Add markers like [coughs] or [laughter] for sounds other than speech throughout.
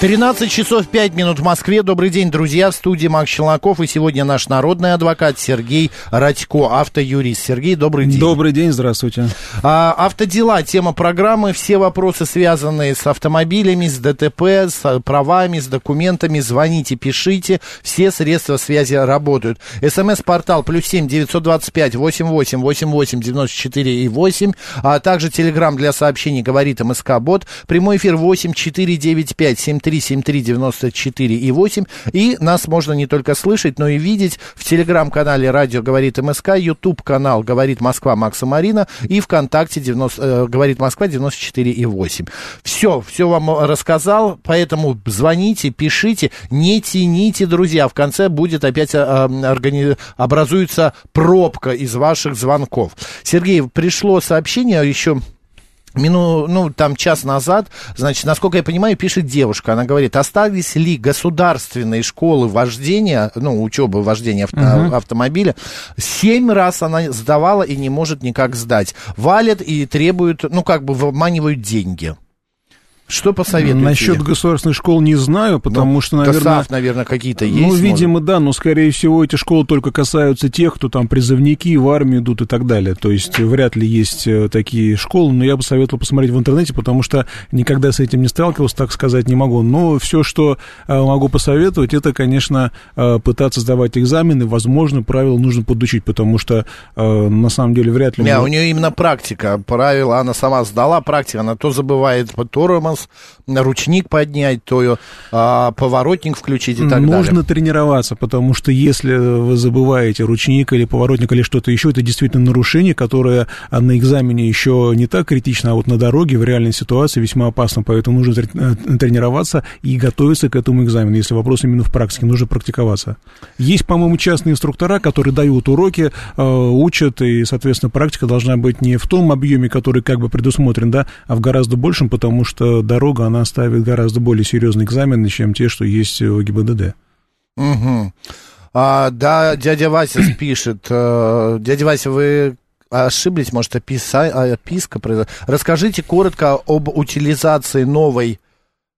13 часов 5 минут в Москве. Добрый день, друзья. В студии Макс Челноков. И сегодня наш народный адвокат Сергей Радько, автоюрист. Сергей, добрый день. Добрый день, здравствуйте. А, автодела, тема программы. Все вопросы, связанные с автомобилями, с ДТП, с правами, с документами. Звоните, пишите. Все средства связи работают. СМС-портал плюс семь девятьсот двадцать пять восемь восемь восемь восемь девяносто четыре и восемь. А также телеграмм для сообщений говорит МСК Бот. Прямой эфир восемь четыре девять пять семь 7373948 и 8. И нас можно не только слышать, но и видеть в телеграм-канале «Радио говорит МСК», YouTube-канал «Говорит Москва» Макса Марина и ВКонтакте 90, э, «Говорит Москва» 94 и 8. Все, все вам рассказал, поэтому звоните, пишите, не тяните, друзья. В конце будет опять э, органи... образуется пробка из ваших звонков. Сергей, пришло сообщение еще Мину, ну, там час назад, значит, насколько я понимаю, пишет девушка, она говорит, остались ли государственные школы вождения, ну, учебы вождения авто, uh-huh. автомобиля, семь раз она сдавала и не может никак сдать. Валят и требуют, ну, как бы выманивают деньги. Что посоветуете? Насчет государственных школ не знаю, потому ну, что, наверное... КАСАФ, наверное, какие-то есть. Ну, видимо, может? да, но, скорее всего, эти школы только касаются тех, кто там призывники, в армию идут и так далее. То есть вряд ли есть э, такие школы, но я бы советовал посмотреть в интернете, потому что никогда с этим не сталкивался, так сказать не могу. Но все, что э, могу посоветовать, это, конечно, э, пытаться сдавать экзамены. Возможно, правила нужно подучить, потому что, на самом деле, вряд ли... Не, мы... у нее именно практика. Правила она сама сдала, практика. Она то забывает тормоз, нас ручник поднять, то а, поворотник включить и так Нужно далее. Нужно тренироваться, потому что если вы забываете ручник или поворотник или что-то еще, это действительно нарушение, которое на экзамене еще не так критично, а вот на дороге в реальной ситуации весьма опасно, поэтому нужно э, тренироваться и готовиться к этому экзамену. Если вопрос именно в практике, нужно практиковаться. Есть, по-моему, частные инструктора, которые дают уроки, э, учат, и, соответственно, практика должна быть не в том объеме, который как бы предусмотрен, да, а в гораздо большем, потому что дорога, она ставит гораздо более серьезные экзамены, чем те, что есть в ГИБДД. Угу. А, да, дядя Вася [clears throat] пишет. Э, дядя Вася, вы ошиблись, может, описа... описка произошла. Расскажите коротко об утилизации новой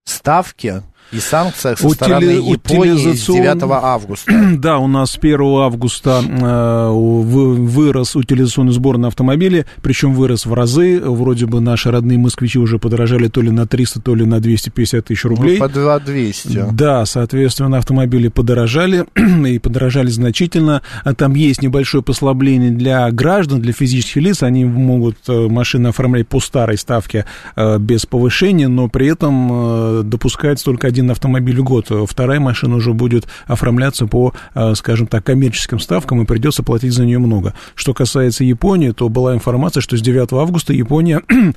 ставки и санкциях со стороны Японии с 9 августа. [clears throat] Да, у нас с 1 августа э, вырос утилизационный сбор на автомобили, причем вырос в разы. Вроде бы наши родные москвичи уже подорожали то ли на 300, то ли на 250 тысяч рублей. Ну, по 200. Да, соответственно, автомобили подорожали [clears throat] и подорожали значительно. А там есть небольшое послабление для граждан, для физических лиц. Они могут э, машины оформлять по старой ставке э, без повышения, но при этом допускается только один автомобиль в год, вторая машина уже будет оформляться по, э, скажем так, коммерческим ставкам, и придется платить за нее много. Что касается Японии, то была информация, что с 9 августа Япония [clears throat] э,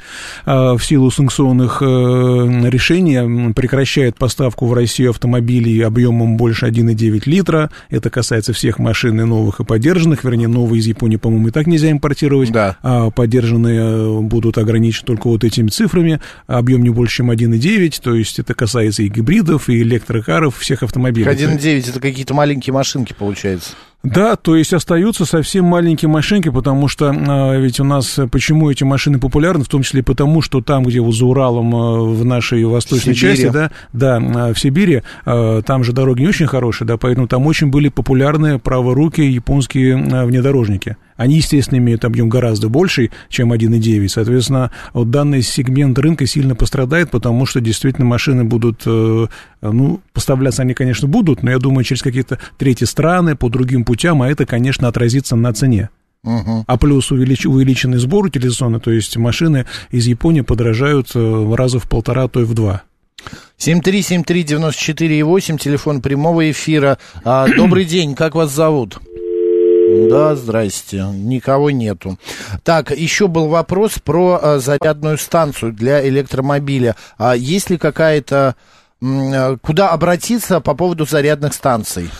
в силу санкционных э, решений прекращает поставку в Россию автомобилей объемом больше 1,9 литра. Это касается всех машин и новых, и поддержанных. Вернее, новые из Японии, по-моему, и так нельзя импортировать. Да. А поддержанные будут ограничены только вот этими цифрами. Объем не больше, чем 1,9. То есть это касается и гибридов, и электрокаров, всех автомобилей. 1.9 это какие-то маленькие машинки, получается. Да, то есть остаются совсем маленькие машинки, потому что а, ведь у нас почему эти машины популярны, в том числе потому, что там, где вот за Уралом а, в нашей восточной Сибири. части, да, да, а, в Сибири, а, там же дороги не очень хорошие, да, поэтому там очень были популярны праворукие японские внедорожники. Они, естественно, имеют объем гораздо больший, чем 1,9. Соответственно, вот данный сегмент рынка сильно пострадает, потому что действительно машины будут, э, ну, поставляться они, конечно, будут, но я думаю, через какие-то третьи страны, по другим путям, а это, конечно, отразится на цене. Угу. А плюс увелич, увеличенный сбор утилизационный, то есть машины из Японии подорожают э, раза в полтора, а то и в два. 7373948, телефон прямого эфира. А, [clears throat] добрый день, как вас зовут? Да, здрасте. Никого нету. Так, еще был вопрос про а, зарядную станцию для электромобиля. А есть ли какая-то... А, куда обратиться по поводу зарядных станций?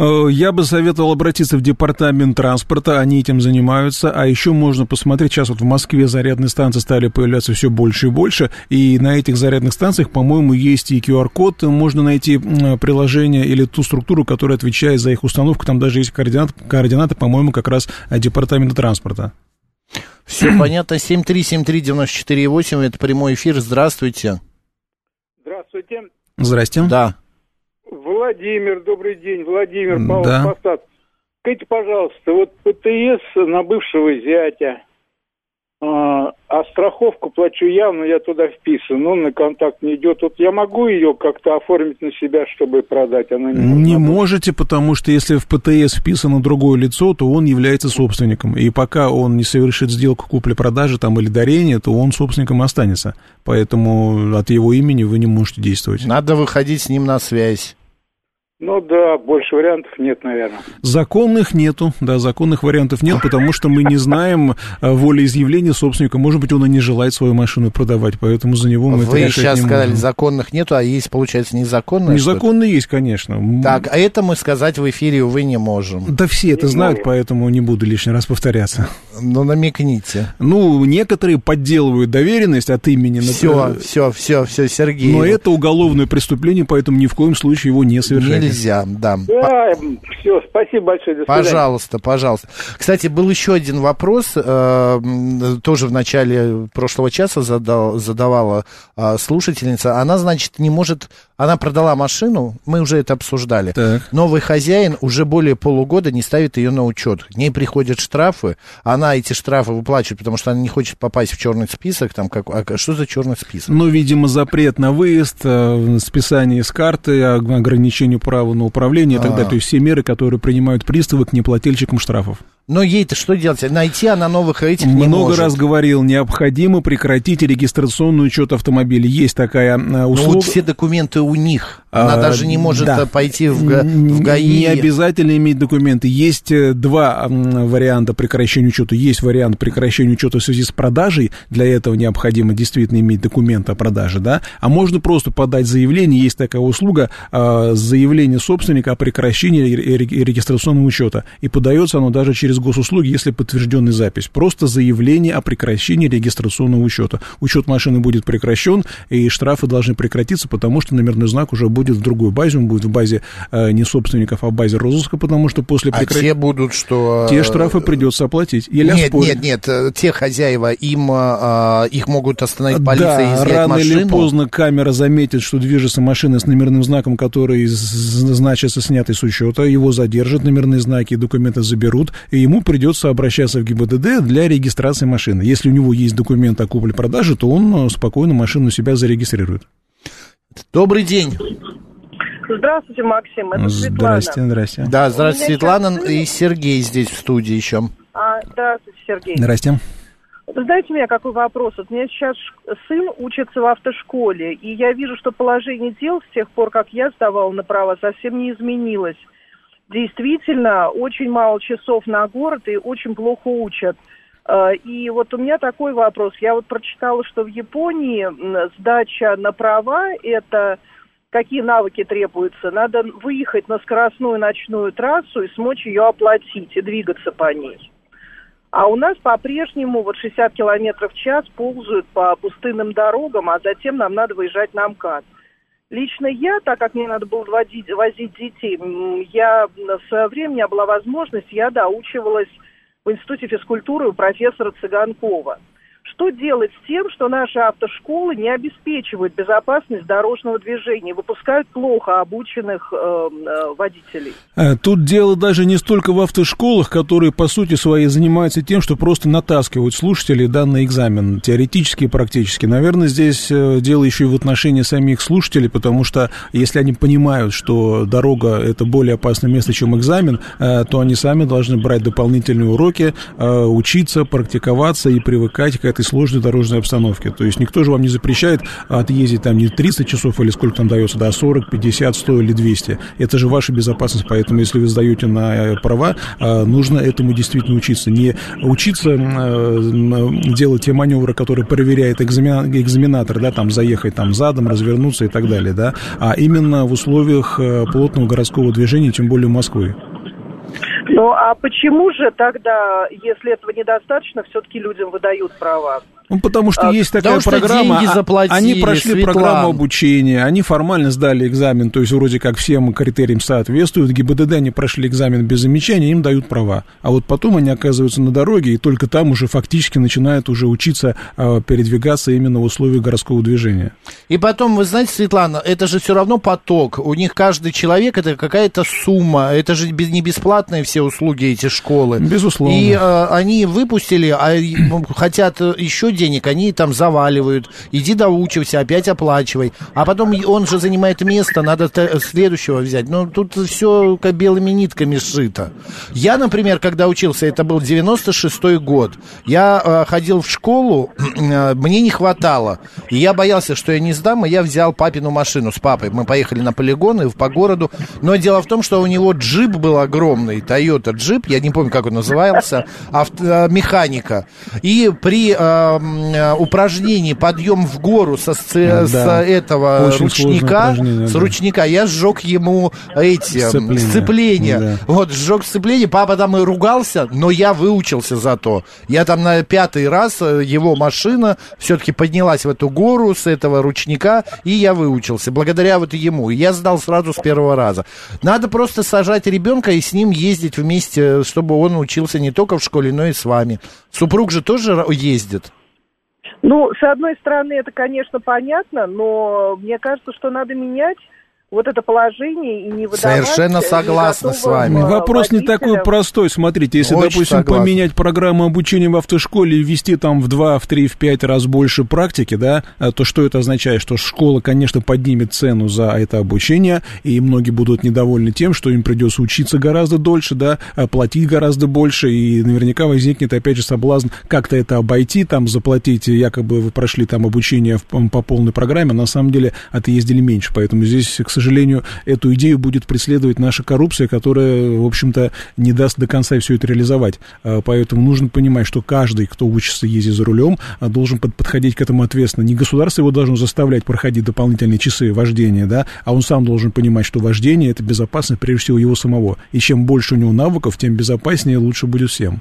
Э, я бы советовал обратиться в департамент транспорта, они этим занимаются, а еще можно посмотреть, сейчас вот в Москве зарядные станции стали появляться все больше и больше, и на этих зарядных станциях, по-моему, есть и QR-код, можно найти приложение или ту структуру, которая отвечает за их установку, там даже есть координаты, координаты по-моему, как раз департамента транспорта. Все [clears throat] понятно. 7373948, это прямой эфир. Здравствуйте. Здравствуйте. Здрасте. Да. Владимир, добрый день. Владимир, Павел да. Посад. Скажите, пожалуйста, вот ПТС на бывшего зятя, а, а страховку плачу я, но я туда вписан, но на контакт не идет. Вот я могу ее как-то оформить на себя, чтобы продать? Она не, не можете, потому что если в ПТС вписано другое лицо, то он является собственником. И пока он не совершит сделку купли-продажи там, или дарения, то он собственником останется. Поэтому от его имени вы не можете действовать. Надо выходить с ним на связь. Ну да, больше вариантов нет, наверное. Законных нету, да, законных вариантов нет, потому что мы не знаем э, волеизъявления собственника. Может быть, он и не желает свою машину продавать, поэтому за него мы Вы это сейчас не сказали, можем. законных нету, а есть, получается, незаконные? Незаконно есть, конечно. Так, а это мы сказать в эфире, увы, не можем. Да все это Не знают, можем. поэтому не буду лишний раз повторяться. Ну, намекните. Ну, некоторые подделывают доверенность от имени. Все, все, все, все, Сергей. Но это уголовное преступление, поэтому ни в коем случае его не совершайте. Нельзя, да. Да, все, спасибо большое, до свидания. Пожалуйста, пожалуйста. Кстати, был еще один вопрос, э, тоже в начале прошлого часа задал, задавала э, слушательница. Она, значит, не может... Она продала машину, мы уже это обсуждали. Так. Новый хозяин уже более полугода не ставит ее на учет. К ней приходят штрафы, она эти штрафы выплачивает, потому что она не хочет попасть в черный список. Там, как, а что за черный список? Ну, видимо, запрет на выезд, э, списание с карты, ог- ограничение права на управление и так А. далее. То есть все меры, которые принимают приставы к неплательщикам штрафов. Но ей-то что делать? Найти она новых этих не Много может. раз говорил, необходимо прекратить регистрационный учет автомобиля. Есть такая э, Но услуга. вот все документы у них. Она А, даже не может да. э, пойти в, в ГАИ. Не обязательно иметь документы. Есть э, два варианта прекращения учета. Есть вариант прекращения учета в связи с продажей. Для этого необходимо действительно иметь документ о продаже, да. А можно просто подать заявление. Есть такая услуга заявление собственника о прекращении ре- ре- регистрационного учета. И подается оно даже через госуслуги, если подтвержденная запись. Просто заявление о прекращении регистрационного учета. Учет машины будет прекращен, и штрафы должны прекратиться, потому что номерной знак уже будет в другой базе, он будет в базе э, не собственников, а в базе розыска, потому что после А прекращения... те будут, что... Те э, штрафы придется оплатить. Или Нет, оспорить. нет, нет, э, те хозяева, им, э, их могут остановить полиция и да, изъять рано машину. или поздно камера заметит, что движется машина с номерным знаком, который значится снятый с учета, его задержат, номерные знаки и документы заберут, и ему придется обращаться в ГИБДД для регистрации машины. Если у него есть документ о купле-продаже, то он э, спокойно машину у себя зарегистрирует. Добрый день. Здравствуйте, Максим. Это Светлана. Здрасте, здрасте. Да, здравствуйте, Светлана сейчас сын- и Сергей здесь в студии еще. А, здравствуйте, Сергей. Здрасте. Знаете, у меня какой вопрос? Вот у меня сейчас сын учится в автошколе, и я вижу, что положение дел с тех пор, как я сдавала на права, совсем не изменилось. Действительно, очень мало часов на город и очень плохо учат. Э, И вот у меня такой вопрос. Я вот прочитала, что в Японии сдача на права – это какие навыки требуются. Надо выехать на скоростную ночную трассу и смочь ее оплатить и двигаться по ней. А у нас по-прежнему вот 60 километров в час ползают по пустынным дорогам, а затем нам надо выезжать на МКАД. Лично я, так как мне надо было водить, возить детей, я в свое время, у меня была возможность, я доучивалась в Институте физкультуры у профессора Цыганкова. Что делать с тем, что наши автошколы не обеспечивают безопасность дорожного движения, выпускают плохо обученных э, э, водителей? Э, Тут дело даже не столько в автошколах, которые по сути своей занимаются тем, что просто натаскивают слушателей да, на экзамен, теоретически и практически. Наверное, здесь э, дело еще и в отношении самих слушателей, потому что если они понимают, что дорога это более опасное место, чем экзамен, то они сами должны брать дополнительные уроки, учиться, практиковаться и привыкать к этой сложной дорожной обстановке. То есть никто же вам не запрещает отъездить там не 30 часов или сколько там дается, да, 40, 50, 100 или 200. Это же ваша безопасность, поэтому если вы сдаете на э, права, э, нужно этому действительно учиться. Не учиться делать те маневры, которые проверяет экзаменатор, да, там заехать там задом, развернуться и так далее, да, а именно в условиях плотного городского движения, тем более Москвы. Ну а почему же тогда, если этого недостаточно, все-таки людям выдают права? Ну, потому что а, есть такая программа, деньги а, заплатили, они прошли Светлан. программу обучения, они формально сдали экзамен, то есть вроде как всем критериям соответствуют, ГИБДД они прошли экзамен без замечаний, им дают права. А вот потом они оказываются на дороге, и только там уже фактически начинают уже учиться а, передвигаться именно в условиях городского движения. И потом, вы знаете, Светлана, это же все равно поток. У них каждый человек это какая-то сумма, это же не бесплатные все услуги эти школы. Безусловно. И а, они выпустили, а хотят еще денег, они там заваливают. Иди доучивайся, опять оплачивай. А потом он же занимает место, надо следующего взять. Ну, тут все белыми нитками сшито. Я, например, когда учился, это был 96-й год, я э, ходил в школу, мне не хватало. И я боялся, что я не сдам, и я взял папину машину с папой. Мы поехали на полигон и по городу. Но дело в том, что у него джип был огромный, Toyota джип, я не помню, как он назывался, авто, э, механика. И при э, Э, упражнений подъем в гору со, с, да. с этого Очень ручника, с да. ручника, я сжег ему эти сцепления. сцепления. Да. Вот, сжег сцепление, папа там и ругался, но я выучился зато. Я там на пятый раз, э, его машина все-таки поднялась в эту гору с этого ручника, и я выучился, благодаря вот ему. Я сдал сразу с первого раза. Надо просто сажать ребенка и с ним ездить вместе, чтобы он учился не только в школе, но и с вами. Супруг же тоже ездит. Ну, с одной стороны, это, конечно, понятно, но мне кажется, что надо менять вот это положение и не выдавать... Совершенно согласна с вами. Вопрос не такой простой. Смотрите, если, Очень допустим, согласна. поменять программу обучения в автошколе и ввести там в 2, в 3, в 5 раз больше практики, да, а то что это означает? Что школа, конечно, поднимет цену за это обучение, и многие будут недовольны тем, что им придется учиться гораздо дольше, да, платить гораздо больше, и наверняка возникнет, опять же, соблазн как-то это обойти, там, заплатить, якобы вы прошли там обучение по полной программе, а на самом деле отъездили меньше. Поэтому здесь, к сожалению, сожалению, эту идею будет преследовать наша коррупция, которая, в общем-то, не даст до конца все это реализовать. А, поэтому нужно понимать, что каждый, кто учится ездить за рулем, а, должен подходить к этому ответственно. Не государство его должно заставлять проходить дополнительные часы вождения, да, а он сам должен понимать, что вождение – это безопасность прежде всего его самого. И чем больше у него навыков, тем безопаснее и лучше будет всем.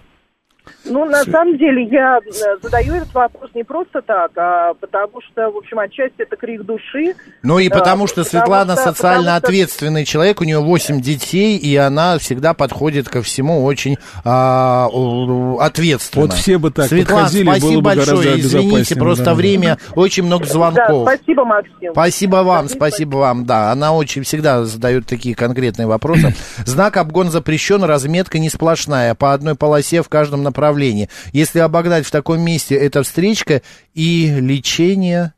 Ну, на самом деле, я э, задаю этот вопрос не просто так, а потому что, в общем, отчасти это крик души. Ну и потому что потому Светлана что, социально потому ответственный что... человек, у нее 8 детей, и она всегда подходит ко всему очень а, ответственно. Вот все бы так Светлана, подходили, спасибо было бы большое, извините, просто да. время, очень много звонков. Да, спасибо, Максим. Спасибо вам, спасибо, спасибо вам, да, она очень всегда задает такие конкретные вопросы. [clears throat] Знак обгон запрещен, разметка не сплошная, по одной полосе в каждом направлении направлении. Если обогнать в таком месте, это встречка и лечение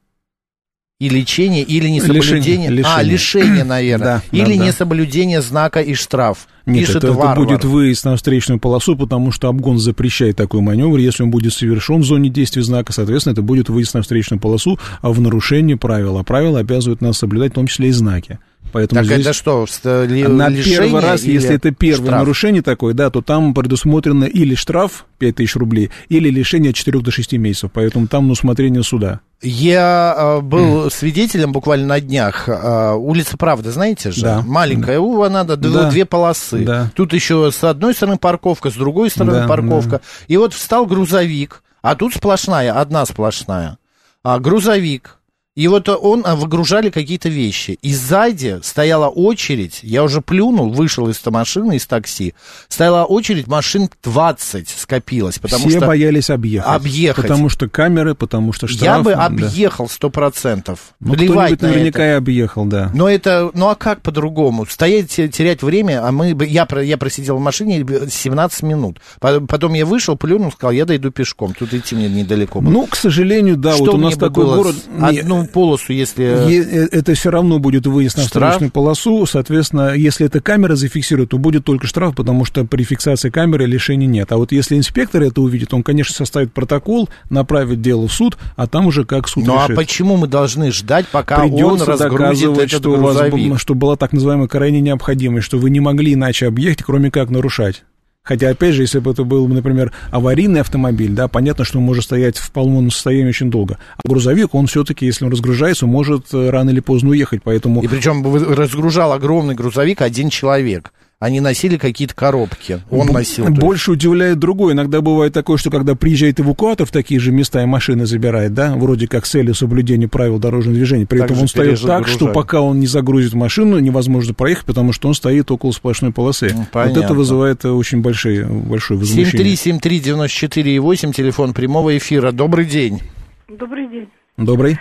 и лечение, или несоблюдение... Лишение, лишение. А, лишение, [clears throat] наверное. Да, или да, несоблюдение знака и штраф. Нет, Пишет это, это будет выезд на встречную полосу, потому что обгон запрещает такой маневр. Если он будет совершен в зоне действия знака, соответственно, это будет выезд на встречную полосу а в нарушении правил. А правила обязывают нас соблюдать, в том числе и знаки. Поэтому так здесь это что, на первый раз, если это первое штраф? нарушение такое, да, то там предусмотрено или штраф 5000 рублей, или лишение от 4 до 6 месяцев. Поэтому там на усмотрение суда. Я э, был mm. свидетелем буквально на днях. Э, улица Правды, знаете же? Да. Маленькая, да. у надо да. две полосы. Да. Тут еще с одной стороны парковка, с другой стороны да, парковка. Да. И вот встал грузовик, а тут сплошная, одна сплошная. А грузовик и вот он а, выгружали какие-то вещи. И сзади стояла очередь, я уже плюнул, вышел из машины, из такси, стояла очередь, машин 20 скопилось. Потому Все что боялись объехать. Объехать. Потому что камеры, потому что штраф. Я бы объехал сто процентов. Ну, кто-нибудь наверняка это. и объехал, да. Но это, ну а как по-другому? Стоять, терять время, а мы, я, я просидел в машине 17 минут. Потом я вышел, плюнул, сказал, я дойду пешком, тут идти мне недалеко было. Ну, к сожалению, да, Что вот у нас такой город... Одну встречную полосу, если... Е- это все равно будет выезд на Штраф? встречную полосу. Соответственно, если эта камера зафиксирует, то будет только штраф, потому что при фиксации камеры лишений нет. А вот если инспектор это увидит, он, конечно, составит протокол, направит дело в суд, а там уже как суд Ну а решит. почему мы должны ждать, пока он Придется разгрузит доказывать, этот что, вас, грузовик? б- что была так называемая крайняя необходимость, что вы не могли иначе объехать, кроме как нарушать. Хотя, опять же, если бы это был, например, аварийный автомобиль, да, понятно, что он может стоять в полном состоянии очень долго. А грузовик, он все-таки, если он разгружается, может э, рано или поздно уехать, поэтому... И причем разгружал огромный грузовик один человек. Они носили какие-то коробки. Он Б- носил. Больше удивляет другое. Иногда бывает такое, что когда приезжает эвакуатор в такие же места и машины забирает, да, вроде как с целью соблюдения правил дорожного движения, при Так этом он стоит так, что пока он не загрузит машину, невозможно проехать, потому что он стоит около сплошной полосы. Ну, вот понятно. это вызывает очень большие, большое возмущение. 7373948, телефон прямого эфира. Добрый день. Добрый день. Добрый.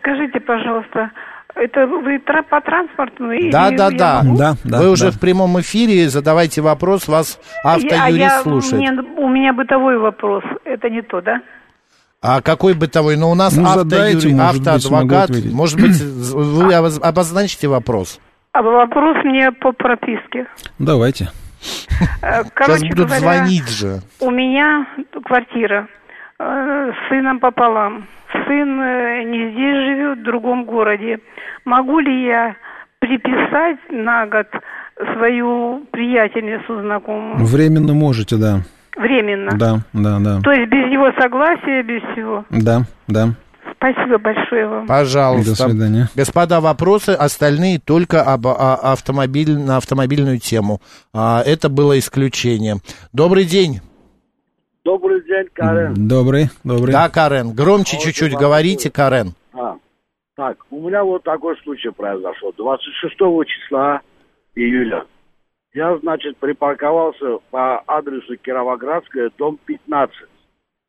Скажите, пожалуйста, это вы по транспорту? или Да, да, я да. Да, да, Вы уже да. в прямом эфире, задавайте вопрос, вас Я- а автоюрист я- слушает. мне- у меня бытовой вопрос. Это не то, да? А какой бытовой? Ну, у нас Ну, задайте, автоюри- может быть, смогу автоадвокат. Может быть, вы обоз- обозначите вопрос? А вопрос мне по прописке. Давайте. Э, Сейчас Короче будут говоря, звонить же. у меня квартира с сыном пополам. Сын э, не здесь живет, в другом городе. Могу ли я приписать на год свою приятельницу знакомую? Временно можете, да. Временно. Да, да, да. То есть без его согласия, без всего. Да, да. Спасибо большое вам. Пожалуйста. До свидания. Господа, вопросы остальные только об а, автомобиль, на автомобильную тему. А, это было исключение. Добрый день. Добрый день, Карен. Добрый, добрый. Да, Карен. Громче А вот чуть-чуть и говорите, Карен. А, так, у меня вот такой случай произошел. 26 числа июля я, значит, припарковался по адресу Кировоградская, дом 15.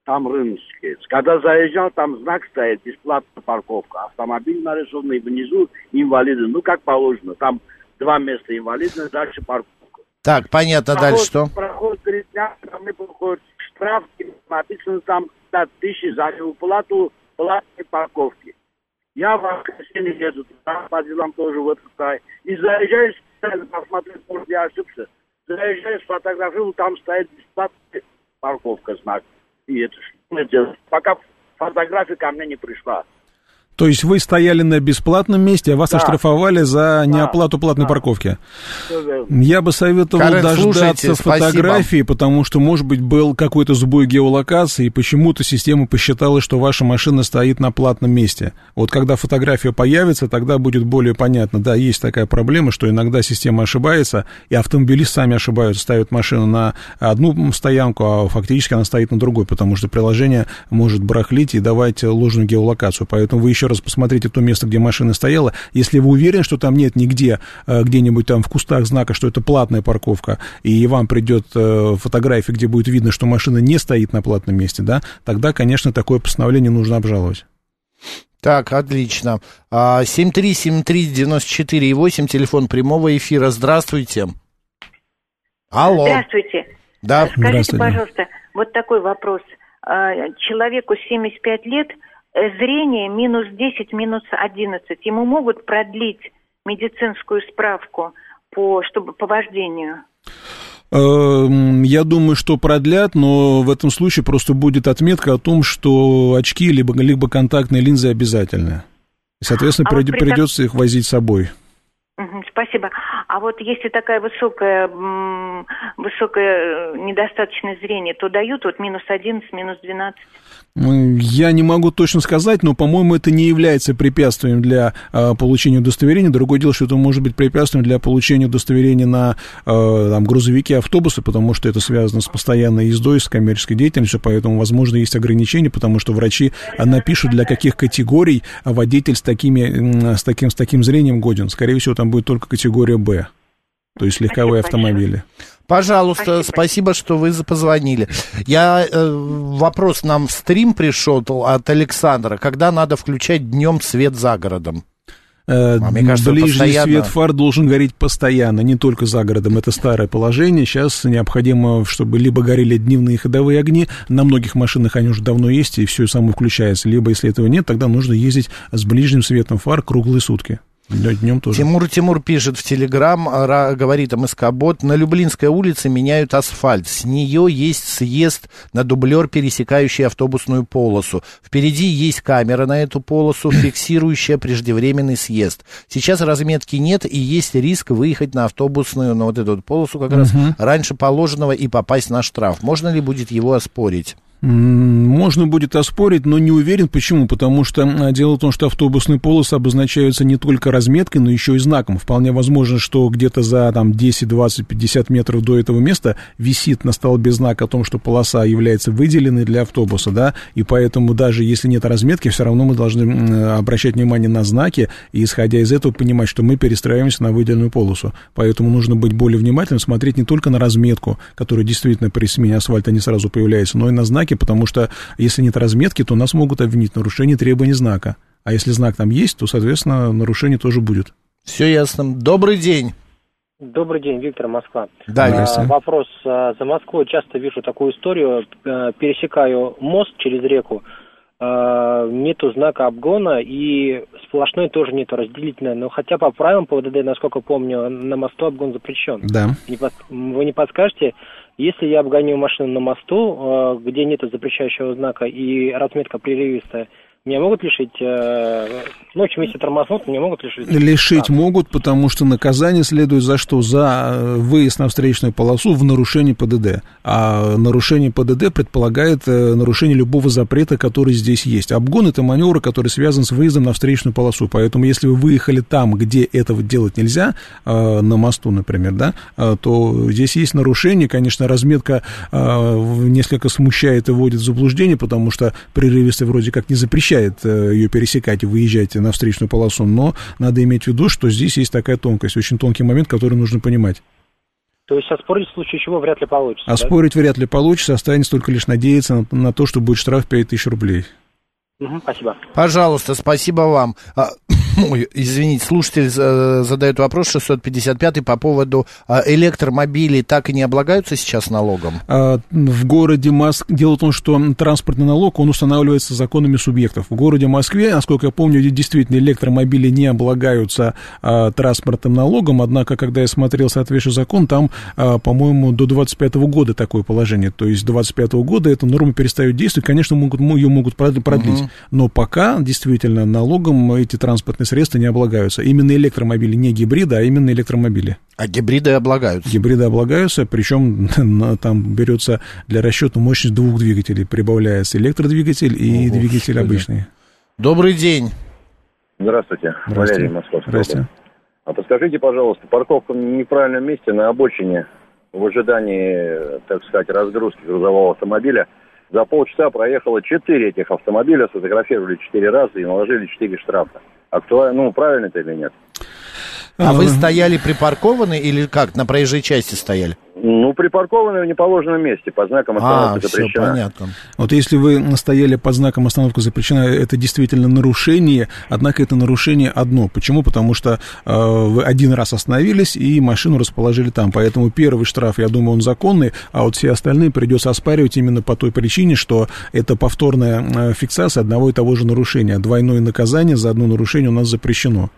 Там Рыночский. Когда заезжал, там знак стоит, бесплатная парковка. Автомобиль нарисованный внизу, инвалиды. Ну, как положено. Там два места инвалидные, дальше парковка. Так, понятно, дальше что? Проходит три дня, ко мне приходит и написано там 5 тысяч за неуплату платной парковки. Я в воскресенье еду туда, по делам тоже в этот край. И заезжаю, специально посмотреть, может, я ошибся. Заезжаю, сфотографировал, там стоит бесплатная парковка, знак. И это что мне делать? Пока фотография ко мне не пришла. То есть вы стояли на бесплатном месте, а вас Да. оштрафовали за неоплату платной Да. парковки. Я бы советовал Карен, слушайте, дождаться спасибо. фотографии, потому что, может быть, был какой-то сбой геолокации, и почему-то система посчитала, что ваша машина стоит на платном месте. Вот когда фотография появится, тогда будет более понятно. Да, есть такая проблема, что иногда система ошибается, и автомобилисты сами ошибаются, ставят машину на одну стоянку, а фактически она стоит на другой, потому что приложение может барахлить и давать ложную геолокацию. Поэтому вы еще раз посмотрите то место, где машина стояла. Если вы уверены, что там нет нигде, э, где-нибудь там в кустах знака, что это платная парковка, и вам придет э, фотография, где будет видно, что машина не стоит на платном месте, да, тогда, конечно, такое постановление нужно обжаловать. Так, отлично. А, 7373948, телефон прямого эфира. Здравствуйте. Алло. Здравствуйте. Да, Скажите, Здравствуйте. пожалуйста, вот такой вопрос. А, Человеку 75 лет, зрение минус 10, минус 11. Ему могут продлить медицинскую справку по, чтобы, по вождению? Эм, Я думаю, что продлят, но в этом случае просто будет отметка о том, что очки либо, либо контактные линзы обязательны. И, соответственно, А при придется их возить с собой. Спасибо. А вот если такая высокая, м, высокое э, недостаточное зрение, то дают вот минус 11, минус 12? М, Я не могу точно сказать, но, по-моему, это не является препятствием для а, получения удостоверения. Другое дело, что это может быть препятствием для получения удостоверения на а, там, грузовики, автобусы, потому что это связано с постоянной ездой, с коммерческой деятельностью, поэтому, возможно, есть ограничения, потому что врачи напишут, для каких категорий водитель с, такими, с, таким, с таким зрением годен. Скорее всего, там будет только категория «Б», то есть легковые Спасибо большое. автомобили. Пожалуйста, Спасибо. спасибо, что вы позвонили. Я э, вопрос нам в стрим пришел от Александра. Когда надо включать днем свет за городом? Э, А мне кажется, Ближний постоянно. свет фар должен гореть постоянно, не только за городом. Это старое положение. Сейчас необходимо, чтобы либо горели дневные ходовые огни, на многих машинах они уже давно есть, и все само включается. Либо, если этого нет, тогда нужно ездить с ближним светом фар круглые сутки. Днем тоже. Тимур Тимур пишет в Телеграм, ра- говорит МСК-бот, на Люблинской улице меняют асфальт. С нее есть съезд на дублер, пересекающий автобусную полосу. Впереди есть камера на эту полосу, [coughs] фиксирующая преждевременный съезд. Сейчас разметки нет и есть риск выехать на автобусную, на вот эту вот полосу как раз раньше положенного и попасть на штраф. Можно ли будет его оспорить? Можно будет оспорить, но не уверен. Почему? Потому что а, дело в том, что автобусные полосы обозначаются не только разметкой, но еще и знаком. Вполне возможно, что где-то за там, 10, 20, 50 метров до этого места висит на столбе знак о том, что полоса является выделенной для автобуса, да, и поэтому даже если нет разметки, все равно мы должны обращать внимание на знаки и, исходя из этого, понимать, что мы перестраиваемся на выделенную полосу. Поэтому нужно быть более внимательным, смотреть не только на разметку, которая действительно при смене асфальта не сразу появляется, но и на знаки, потому что если нет разметки, то нас могут обвинить в нарушении требований знака. А если знак там есть, то, соответственно, нарушение тоже будет. Все ясно. Добрый день. Добрый день, Виктор, Москва. Да, А, вопрос. а, За Москвой часто вижу такую историю. Э, Пересекаю мост через реку, а, нету знака обгона и сплошной тоже нету разделительной. Но хотя по правилам ПВДД, насколько помню, на мосту обгон запрещен. Да. Не под- Вы не подскажете, если я обгоню машину на мосту, э, где нет запрещающего знака и разметка прерывистая, меня могут лишить, э, ну, общем, если тормознут, меня могут лишить. Лишить могут, потому что наказание следует за что? За э, выезд на встречную полосу в нарушении ПДД. А нарушение ПДД предполагает э, нарушение любого запрета, который здесь есть. Обгон – это маневр, который связан с выездом на встречную полосу. Поэтому, если вы выехали там, где этого делать нельзя, э, на мосту, например, да, э, то здесь есть нарушение. Конечно, разметка э, несколько смущает и вводит в заблуждение, потому что прерывистый вроде как не запрещает э, ее пересекать и выезжать на встречную полосу, но надо иметь в виду, что здесь есть такая тонкость, очень тонкий момент, который нужно понимать. То есть оспорить в случае чего вряд ли получится. А да? вряд ли получится, останется только лишь надеяться на, на то, что будет штраф 5000 рублей. Мгм, спасибо. Пожалуйста, спасибо вам. Ой, извините, слушатель э, задает вопрос 655 по поводу а, электромобилей. Так и не облагаются сейчас налогом? А, В городе Москве, дело в том, что транспортный налог, он устанавливается законами субъектов. В городе Москве, насколько я помню, действительно электромобили не облагаются а, транспортным налогом, однако, когда я смотрел соответствующий закон, там, а, по-моему, до 25 года такое положение, то есть до 25 года эта норма перестает действовать, конечно, могут, мо- ее могут прод- продлить, но пока действительно налогом эти транспортные средства не облагаются. Именно электромобили, не гибриды, а именно электромобили. А гибриды облагаются. Гибриды облагаются, причем [laughs] там берется для расчета мощность двух двигателей, прибавляется электродвигатель и О, двигатель господи. обычный. Добрый день. Здравствуйте, Здравствуйте. Валерий Московский. Область. А подскажите, пожалуйста, парковка в неправильном месте на обочине в ожидании, так сказать, разгрузки грузового автомобиля. За полчаса проехало четыре этих автомобиля, сфотографировали четыре раза и наложили четыре штрафа. Актуально, ну, правильно это или нет? А вы стояли припаркованы или как, на проезжей части стояли? Ну, припаркованы в неположенном месте, по знакам А, остановки все, запрещена. понятно. Вот если вы стояли под знаком остановка запрещена, это действительно нарушение, однако это нарушение одно. Почему? Потому что э, вы один раз остановились и машину расположили там. Поэтому первый штраф, я думаю, он законный, а вот все остальные придется оспаривать именно по той причине, что это повторная э, фиксация одного и того же нарушения. Двойное наказание за одно нарушение у нас запрещено.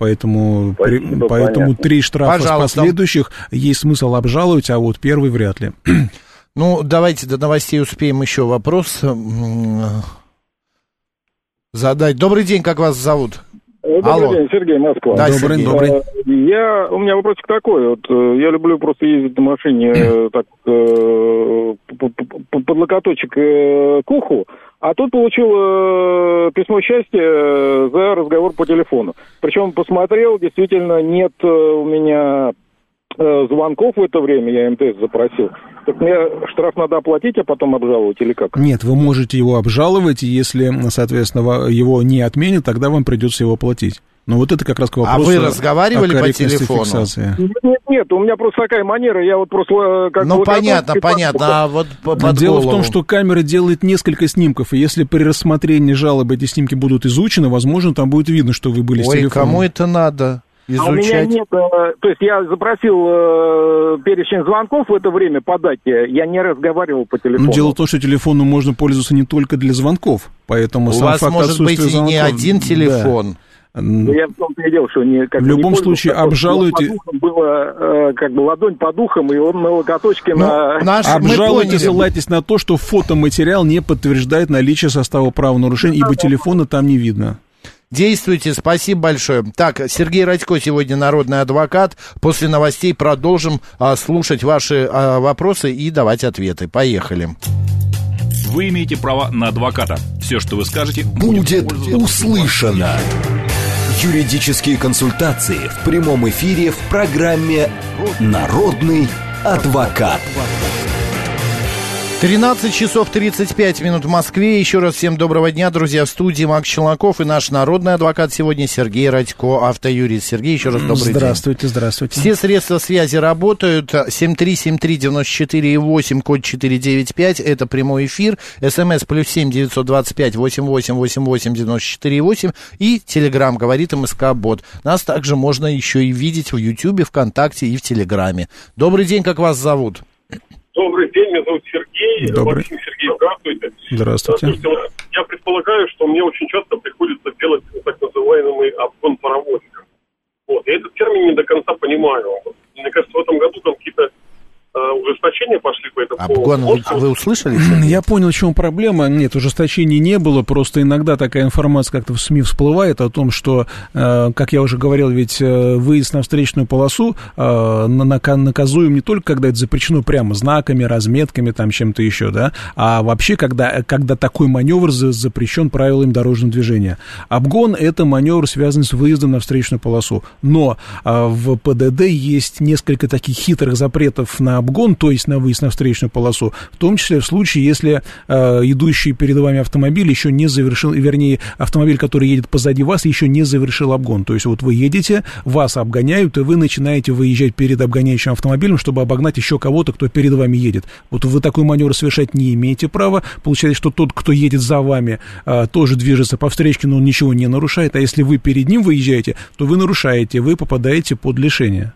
Поэтому, при- Спасибо, поэтому понятно. три штрафа Пожалуйста. с последующих есть смысл обжаловать, а вот первый вряд ли. [clears throat] Ну, давайте до новостей успеем еще вопрос задать. Добрый день, как вас зовут? Добрый Алло. день, Сергей Москва. Да, Добрый, Сергей. добрый. Э, Я, у меня вопросик такой, вот э, я люблю просто ездить на машине [clears throat] э, так э, под локоточек э, к уху, а тут получил э, письмо счастья э, за разговор по телефону. Причем посмотрел, действительно нет э, у меня э, звонков в это время, я МТС запросил. Так мне штраф надо оплатить, а потом обжаловать или как? Нет, вы можете его обжаловать, если, соответственно, его не отменят, тогда вам придется его платить. Но вот это как раз к А вопросу вы о разговаривали по корректности телефону? фиксации. Нет, нет, у меня просто такая манера, я вот просто э, как Ну, бы понятно, к понятно, а вот по- под Дело в голову. том, что камера делает несколько снимков, и если при рассмотрении жалобы эти снимки будут изучены, возможно, там будет видно, что вы были с Ой, телефоном. кому это надо А у меня изучать? нет, э, то есть я запросил э, перечень звонков в это время по дате, я не разговаривал по телефону. Но дело в том, что телефоном можно пользоваться не только для звонков, поэтому У сам вас факт может быть и не один да. Ну, я в том-то и дело, что не, как В не любом пользовался, случае, просто обжалуйте- Было э, как бы ладонь по духам, и он на локоточке Ну, на... наш, Обжалуйте, ссылайтесь на то, что фотоматериал не подтверждает наличие состава правонарушения, ибо телефона там не видно. Действуйте, спасибо большое. Так, Сергей Радько сегодня народный адвокат. После новостей продолжим а, слушать ваши а, вопросы и давать ответы. Поехали. Вы имеете право на адвоката. Все, что вы скажете, Будет пользоваться- услышано. Юридические консультации в прямом эфире в программе «Народный адвокат». 13 часов 35 минут в Москве. Еще раз всем доброго дня, друзья. В студии Макс Челноков и наш народный адвокат сегодня Сергей Радько, автоюрист. Сергей, еще раз добрый день. здравствуйте, здравствуйте. Все средства связи работают. 7373948, код 495. Это прямой эфир. СМС плюс 7 925 8888 94 8. И Телеграм говорит МСК Бот. Нас также можно еще и видеть в Ютьюбе, ВКонтакте и в Телеграме. Добрый день, как вас зовут? Добрый день, меня зовут Сергей. Добрый. Максим Сергей, здравствуйте. Здравствуйте. Слушайте, я предполагаю, что мне очень часто приходится делать так называемый обгон паровозика. Вот. Я этот термин не до конца понимаю. Мне кажется, в этом году там какие-то ужесточения пошли по этому Обгон, вы, поводу. вы услышали? [clears throat] Я понял, в чем проблема. Нет, ужесточений не было, просто иногда такая информация как-то в СМИ всплывает о том, что, э, как я уже говорил, ведь э, выезд на встречную полосу э, на- нака- наказуем не только, когда это запрещено прямо знаками, разметками, там чем-то еще, да, а вообще, когда, когда такой маневр за- запрещен правилами дорожного движения. Обгон – это маневр, связанный с выездом на встречную полосу. Но э, в ПДД есть несколько таких хитрых запретов на обгон, то есть на выезд на встречную полосу, в том числе в случае, если э, идущий перед вами автомобиль еще не завершил, вернее, автомобиль, который едет позади вас, еще не завершил обгон. То есть вот вы едете, вас обгоняют, и вы начинаете выезжать перед обгоняющим автомобилем, чтобы обогнать еще кого-то, кто перед вами едет. Вот вы такой маневр совершать не имеете права. Получается, что тот, кто едет за вами, э, тоже движется по встречке, но он ничего не нарушает. А если вы перед ним выезжаете, то вы нарушаете, вы попадаете под лишение.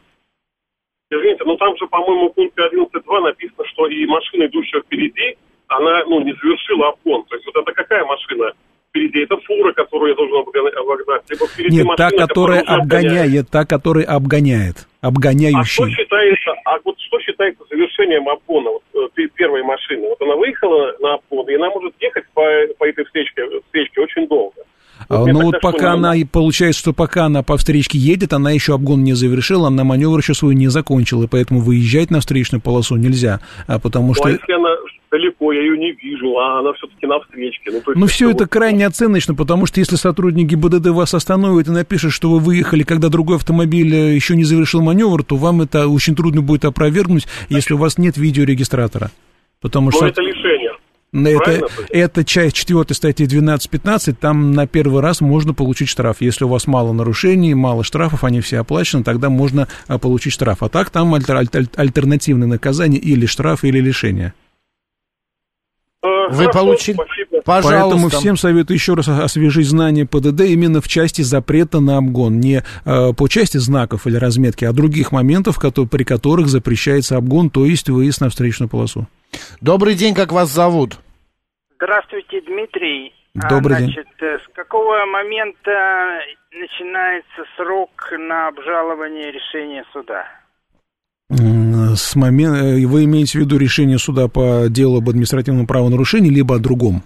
Извините, но там же, по-моему, в пункте 11.2 написано, что и машина, идущая впереди, она, ну, не завершила обгон. То есть вот это какая машина впереди? Это фура, которую я должен обогнать, либо впереди Нет, та, машина, которая уже обгоняет. обгоняет, та, которая обгоняет, А что обгоняющий. считается, а вот что считается завершением обгона вот, э, пе- первой машины? Вот она выехала на обгон, и она может ехать по, по этой встречке, встречке очень долго. А, Вот я Ну вот пока она, и получается, что пока она по встречке едет, она еще обгон не завершила, она маневр еще свой не закончила, и поэтому выезжать на встречную полосу нельзя, а потому Ну, что... а если она далеко, я ее не вижу, а она все-таки на встречке. Ну, есть Ну, все это вот- крайне оценочно, потому что если сотрудник ГИБДД вас остановит и напишет, что вы выехали, когда другой автомобиль э, еще не завершил маневр, то вам это очень трудно будет опровергнуть, если у вас нет видеорегистратора. Потому Ну, что... это лишение. Ну, Это, Правильно? это часть 4 статьи 12.15, там на первый раз можно получить штраф. Если у вас мало нарушений, мало штрафов, они все оплачены, тогда можно а, получить штраф. А так там альтер- аль- альтернативное наказание или штраф, или лишение. Э, Вы получили- спасибо. Пожалуйста. Поэтому всем советую еще раз освежить знания ПДД именно в части запрета на обгон. Не э, по части знаков или разметки, а других моментов, кото- при которых запрещается обгон, то есть выезд на встречную полосу. Добрый день, как вас зовут? Здравствуйте, Дмитрий. А, Добрый день. Значит, э, с какого момента начинается срок на обжалование решения суда? С момента, вы имеете в виду решение суда по делу об административном правонарушении, либо о другом?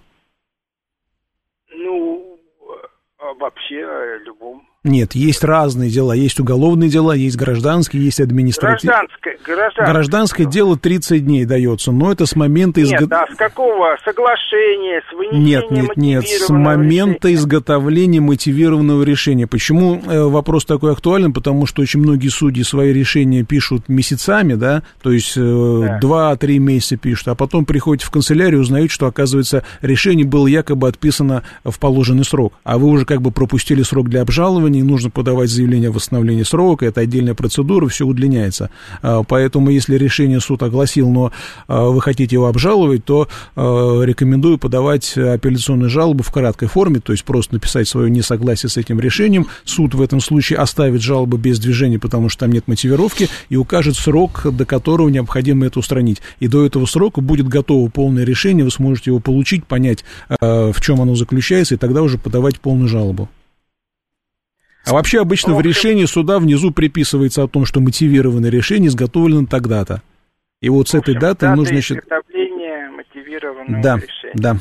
Ну, э, вообще о любом. Нет, есть разные дела. Есть уголовные дела, есть гражданские, есть административные. Гражданское, гражданское. Гражданское дело 30 дней дается, но это с момента Нет, изготовления... а с какого соглашения, с Нет, нет, нет, с момента решения? изготовления мотивированного решения. Почему э, вопрос такой актуален? Потому что очень многие судьи свои решения пишут месяцами, да, то есть э, два-три месяца пишут, а потом приходят в канцелярию и узнают, что, оказывается, решение было якобы отписано в положенный срок, а вы уже как бы пропустили срок для обжалования, обследование, нужно подавать заявление о восстановлении срока, это отдельная процедура, все удлиняется. А, поэтому, если решение суд огласил, но а, вы хотите его обжаловать, то а, рекомендую подавать апелляционную жалобу в краткой форме, то есть просто написать свое несогласие с этим решением. Суд в этом случае оставит жалобу без движения, потому что там нет мотивировки, и укажет срок, до которого необходимо это устранить. И до этого срока будет готово полное решение, вы сможете его получить, понять, в чем оно заключается, и тогда уже подавать полную жалобу. А вообще обычно в решении суда внизу приписывается о том, что мотивированное решение изготовлено тогда-то. И вот с этой даты нужно... Значит... да, решения. Да.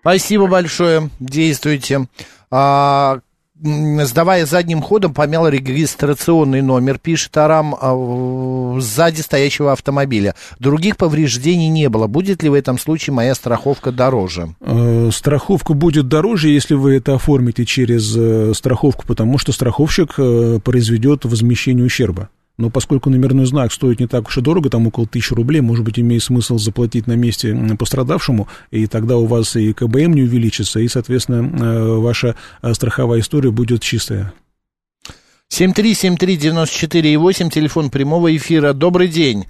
Спасибо большое. Действуйте. А, сдавая задним ходом, помял регистрационный номер, пишет Арам, а, сзади стоящего автомобиля. Других повреждений не было. Будет ли в этом случае моя страховка дороже? Э, страховка будет дороже, если вы это оформите через э, страховку, потому что страховщик э, произведет возмещение ущерба. Но поскольку номерной знак стоит не так уж и дорого, там около тысячи рублей, может быть, имеет смысл заплатить на месте пострадавшему, и тогда у вас и КБМ не увеличится, и, соответственно, э, ваша э, страховая история будет чистая. 7373948, телефон прямого эфира. Добрый день.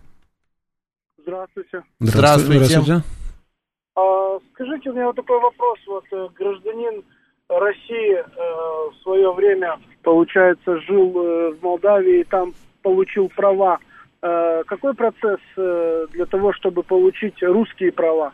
Здравствуйте. Здравствуйте. Здравствуйте. А, скажите, у меня вот такой вопрос. Вот э, гражданин России э, в свое время, получается, жил э, в Молдавии, и там получил права. Э, какой процесс э, для того, чтобы получить русские права?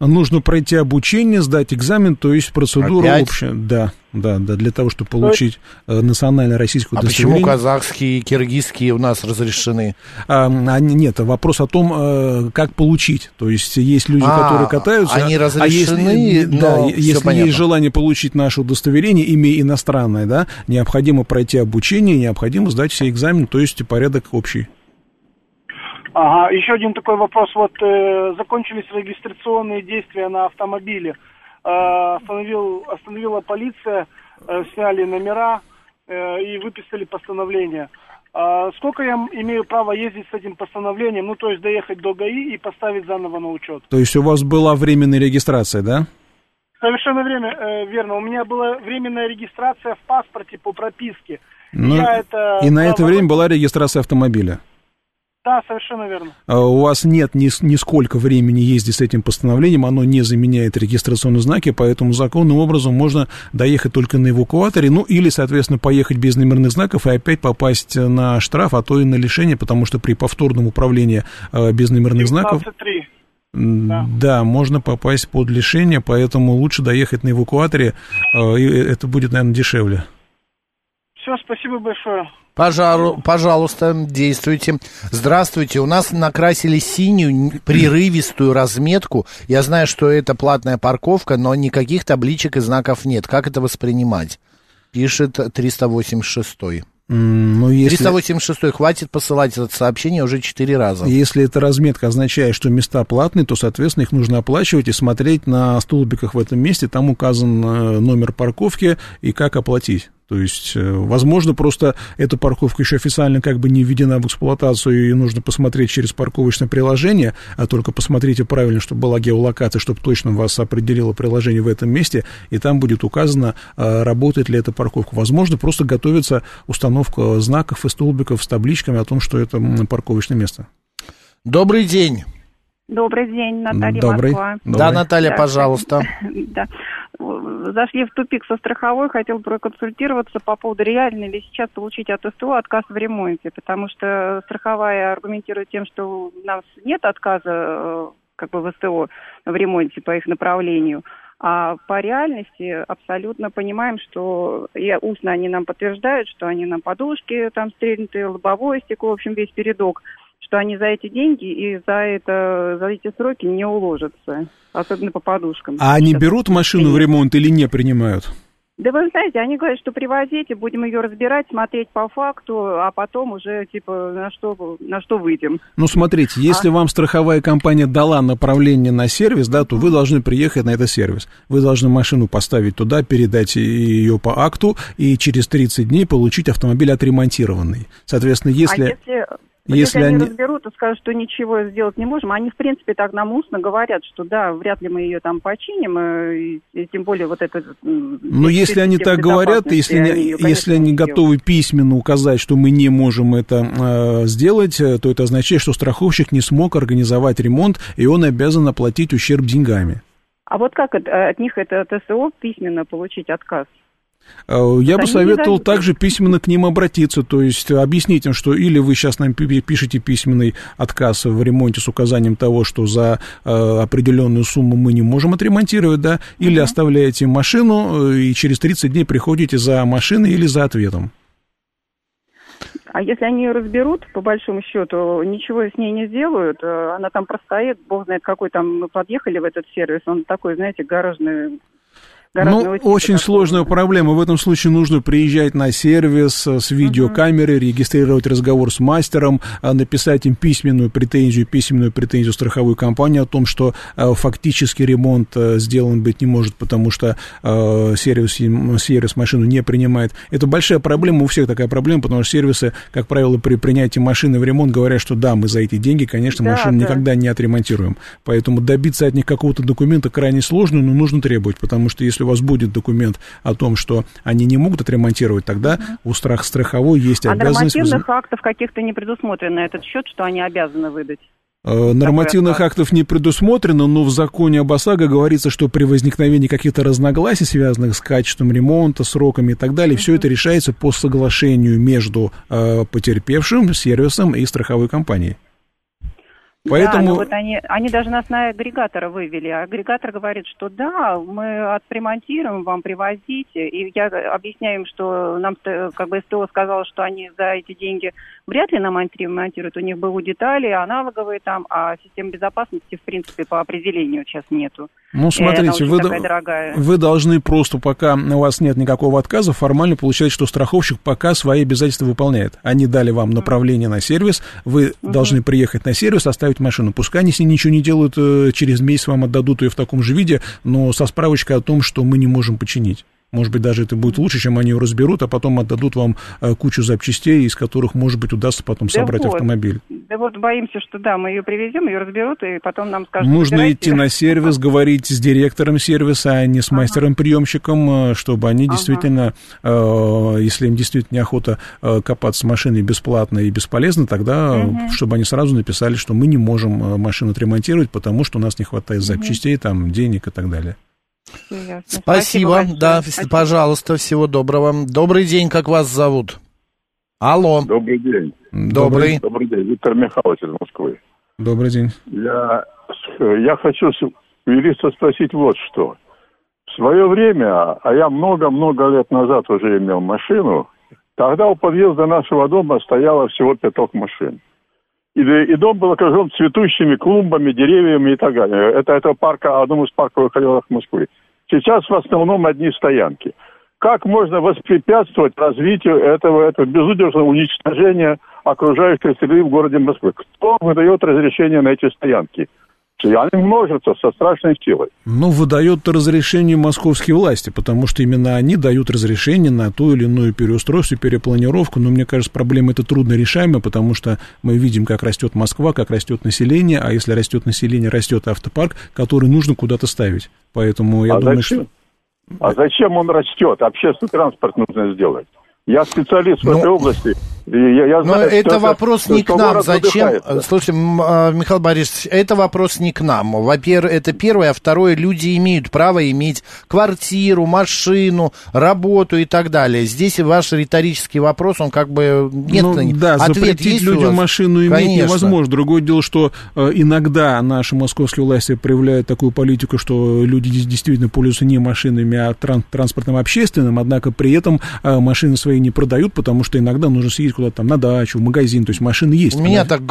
Нужно пройти обучение, сдать экзамен, то есть процедура Опять? общая. Да, да, да, для того, чтобы получить есть... национальное российское а удостоверение. почему казахские и киргизские у нас разрешены? А, а, нет, вопрос о том, как получить. То есть есть люди, а, которые катаются. Они разрешены, а если, да, если понятно. есть желание получить наше удостоверение, имя иностранное, да, необходимо пройти обучение, необходимо сдать все экзамены, то есть порядок общий. Ага, еще один такой вопрос. Вот э, закончились регистрационные действия на автомобиле. Э, остановил, остановила полиция, э, сняли номера э, и выписали постановление. А сколько я имею право ездить с этим постановлением? Ну, то есть доехать до ГАИ и поставить заново на учет. То есть у вас была временная регистрация, да? Совершенно время, э, верно. У меня была временная регистрация в паспорте по прописке. Ну, я это и на это время была регистрация автомобиля. Да, совершенно верно. А у вас нет ни, нисколько времени ездить с этим постановлением, оно не заменяет регистрационные знаки, поэтому законным образом можно доехать только на эвакуаторе, ну или, соответственно, поехать без номерных знаков и опять попасть на штраф, а то и на лишение, потому что при повторном управлении э, без номерных 19, знаков... Да. да, можно попасть под лишение, поэтому лучше доехать на эвакуаторе, э, и это будет, наверное, дешевле. Все, спасибо большое. Пожару, пожалуйста, действуйте. Здравствуйте. У нас накрасили синюю прерывистую разметку. Я знаю, что это платная парковка, но никаких табличек и знаков нет. Как это воспринимать? Пишет 386. Ну, если... 386 хватит посылать это сообщение уже четыре раза. Если эта разметка означает, что места платные, то, соответственно, их нужно оплачивать и смотреть на столбиках в этом месте. Там указан э, номер парковки и как оплатить. То есть, э, возможно, просто эта парковка еще официально как бы не введена в эксплуатацию, и нужно посмотреть через парковочное приложение, а только посмотрите правильно, чтобы была геолокация, чтобы точно вас определило приложение в этом месте, и там будет указано, э, работает ли эта парковка. Возможно, просто готовится установка знаков и столбиков с табличками о том, что это парковочное место. Добрый день. Добрый день, Наталья Добрый. Москва. Да, Наталья, да. пожалуйста. [laughs] Да. Зашли в тупик со страховой, хотел проконсультироваться по поводу, реально ли сейчас получить от СТО отказ в ремонте, потому что страховая аргументирует тем, что у нас нет отказа э, как бы в СТО в ремонте по их направлению. А по реальности абсолютно понимаем, что и устно они нам подтверждают, что они нам подушки там стрельнутые, лобовое стекло, в общем, весь передок что они за эти деньги и за, это, за эти сроки не уложатся, особенно по подушкам. А они берут машину в ремонт или не принимают? Да вы знаете, они говорят, что привозите, будем ее разбирать, смотреть по факту, а потом уже, типа, на что, на что выйдем. Ну, смотрите, если а? вам страховая компания дала направление на сервис, да, то вы должны приехать на этот сервис. Вы должны машину поставить туда, передать ее по акту, и через 30 дней получить автомобиль отремонтированный. Соответственно, если... А если Вот Если если, они они- разберут и скажут, что ничего сделать не можем, они, в принципе, так нам устно говорят, что да, вряд ли мы ее там починим, э, и, и тем более вот это... Но если они так говорят, если, они, ее, если они готовы письменно указать, что мы не можем это э, сделать, э, то это означает, что страховщик не смог организовать ремонт, и он обязан оплатить ущерб деньгами. А вот как от, от них это ТСО письменно получить отказ? Э, Я бы советовал также письменно к ним обратиться, то есть объяснить им, что или вы сейчас нам пи- пишете письменный отказ в ремонте с указанием того, что за э, определенную сумму мы не можем отремонтировать, да, или оставляете машину э, и через 30 дней приходите за машиной или за ответом. А если они ее разберут, по большому счету, ничего с ней не сделают, она там простоит, бог знает какой там, мы подъехали в этот сервис, он такой, знаете, гаражный... Ну, очень сложная проблема. В этом случае нужно приезжать на сервис э, с видеокамерой, регистрировать разговор с мастером, а, написать им письменную претензию, письменную претензию страховой компании о том, что э, фактически ремонт э, сделан быть не может, потому что э, сервис, сервис машину не принимает. Это большая проблема, у всех такая проблема, потому что сервисы, как правило, при принятии машины в ремонт говорят, что да, мы за эти деньги, конечно, Да, машину да. никогда не отремонтируем. Поэтому добиться от них какого-то документа крайне сложно, но нужно требовать, потому что если у вас будет документ о том, что они не могут отремонтировать, тогда у страх страховой есть А обязанность... нормативных актов каких-то не предусмотрено на этот счет, что они обязаны выдать? Э, Нормативных актов не предусмотрено, но в законе об ОСАГО говорится, что при возникновении каких-то разногласий, связанных с качеством ремонта, сроками и так далее, все это решается по соглашению между э, потерпевшим, сервисом и страховой компанией. Да, Поэтому... но вот они, они даже нас на агрегатора вывели. Агрегатор говорит, что да, мы отремонтируем, вам привозите. И я объясняю им, что нам как бы СТО сказала, что они за эти деньги вряд ли нам отремонтируют. У них БУ детали, аналоговые там, а системы безопасности, в принципе, по определению сейчас нету. Ну, смотрите, вы, вы должны просто, пока у вас нет никакого отказа, формально получать, что страховщик пока свои обязательства выполняет. Они дали вам направление на сервис, вы должны приехать на сервис, оставить машину. Пускай они с ней ничего не делают, э, через месяц вам отдадут ее в таком же виде, но со справочкой о том, что мы не можем починить. Может быть, даже это будет лучше, чем они ее разберут, а потом отдадут вам э, кучу запчастей, из которых, может быть, удастся потом Да собрать вот. автомобиль. Да вот боимся, что да, мы ее привезем, ее разберут, и потом нам скажут... Нужно идти на сервис, говорить с директором сервиса, а не с мастером-приемщиком, э, чтобы они действительно, э, если им действительно неохота копаться с машиной бесплатно и бесполезно, тогда, Мгм. чтобы они сразу написали, что мы не можем машину отремонтировать, потому что у нас не хватает запчастей, там, денег и так далее. Ясно. Спасибо, большое. да, в- пожалуйста, всего доброго. Добрый день, как вас зовут? Алло. Добрый день. Добрый. Добрый день. Виктор Михайлович из Москвы. Добрый день. Я, я хочу юриста спросить вот что. В свое время, а я много-много лет назад уже имел машину, тогда у подъезда нашего дома стояло всего пяток машин. И, и дом был окружен цветущими клумбами, деревьями и так далее. Это, это парка, одном из парковых районов Москвы. Сейчас в основном одни стоянки. Как можно воспрепятствовать развитию этого, этого безудержного уничтожения окружающей среды в городе Москвы? Кто выдает разрешение на эти стоянки? Они множатся со страшной силой. Ну, выдает разрешение московские власти, потому что именно они дают разрешение на ту или иную переустройство, перепланировку. Но мне кажется, проблема эта трудно решаемая, потому что мы видим, как растет Москва, как растет население, а если растет население, растет автопарк, который нужно куда-то ставить. Поэтому я а думаю, зачем? что... А зачем он растет? Общественный транспорт нужно сделать. Я специалист в этой области. Я, я Но знаю, что это вопрос не к что нам. Зачем? Слушайте, а, Михаил Борисович, это вопрос не к нам. Во-первых, это первое, а второе, люди имеют право иметь квартиру, машину, работу и так далее. Здесь ваш риторический вопрос, он как бы нет Ну, да, Ответ запретить есть у людям вас? машину иметь Конечно. невозможно. Другое дело, что э, иногда наши московские власти проявляют такую политику, что люди действительно пользуются не машинами, а тран- транспортом общественным, однако при этом э, машины свои не продают, потому что иногда нужно съездить куда-то там на дачу, в магазин, то есть машины есть. У меня так